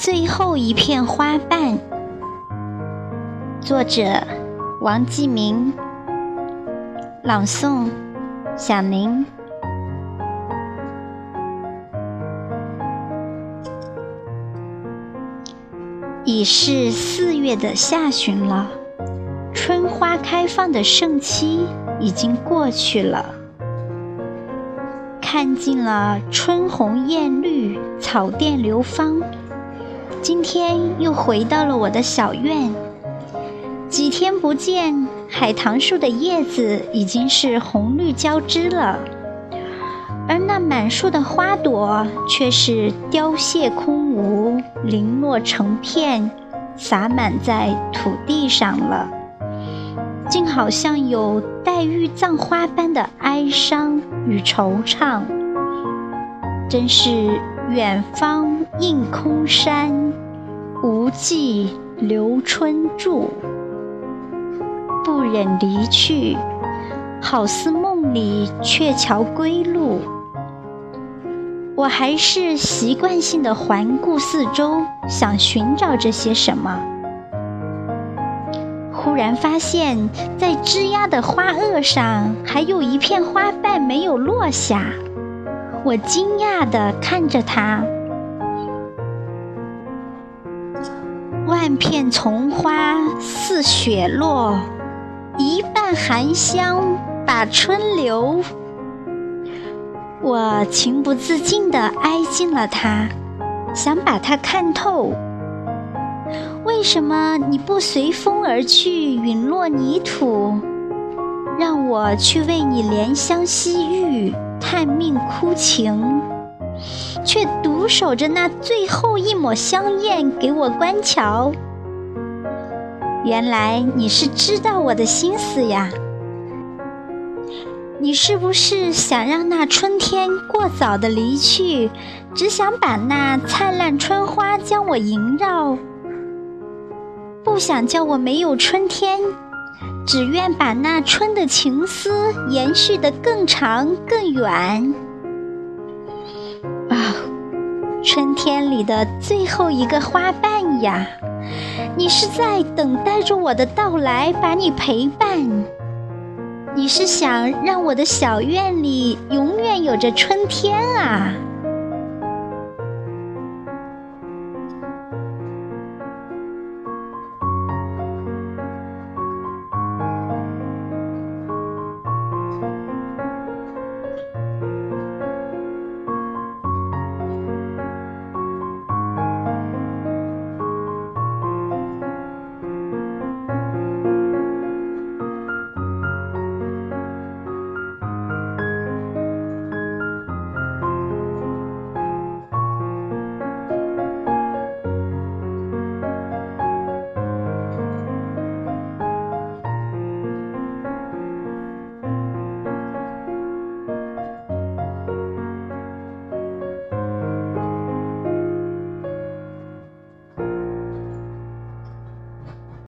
最后一片花瓣。作者：王继明。朗诵：小宁。已是四月的下旬了，春花开放的盛期已经过去了。看尽了春红艳绿，草甸流芳。今天又回到了我的小院，几天不见，海棠树的叶子已经是红绿交织了，而那满树的花朵却是凋谢空无，零落成片，洒满在土地上了。竟好像有黛玉葬花般的哀伤与惆怅，真是远方映空山，无际留春住。不忍离去，好似梦里鹊桥归路。我还是习惯性的环顾四周，想寻找着些什么。忽然发现，在枝桠的花萼上还有一片花瓣没有落下，我惊讶地看着它。万片丛花似雪落，一半含香把春留。我情不自禁地挨近了它，想把它看透。为什么你不随风而去，陨落泥土，让我去为你怜香惜玉、探命哭情，却独守着那最后一抹香艳给我观瞧？原来你是知道我的心思呀！你是不是想让那春天过早的离去，只想把那灿烂春花将我萦绕？不想叫我没有春天，只愿把那春的情思延续得更长更远。啊，春天里的最后一个花瓣呀，你是在等待着我的到来，把你陪伴。你是想让我的小院里永远有着春天啊？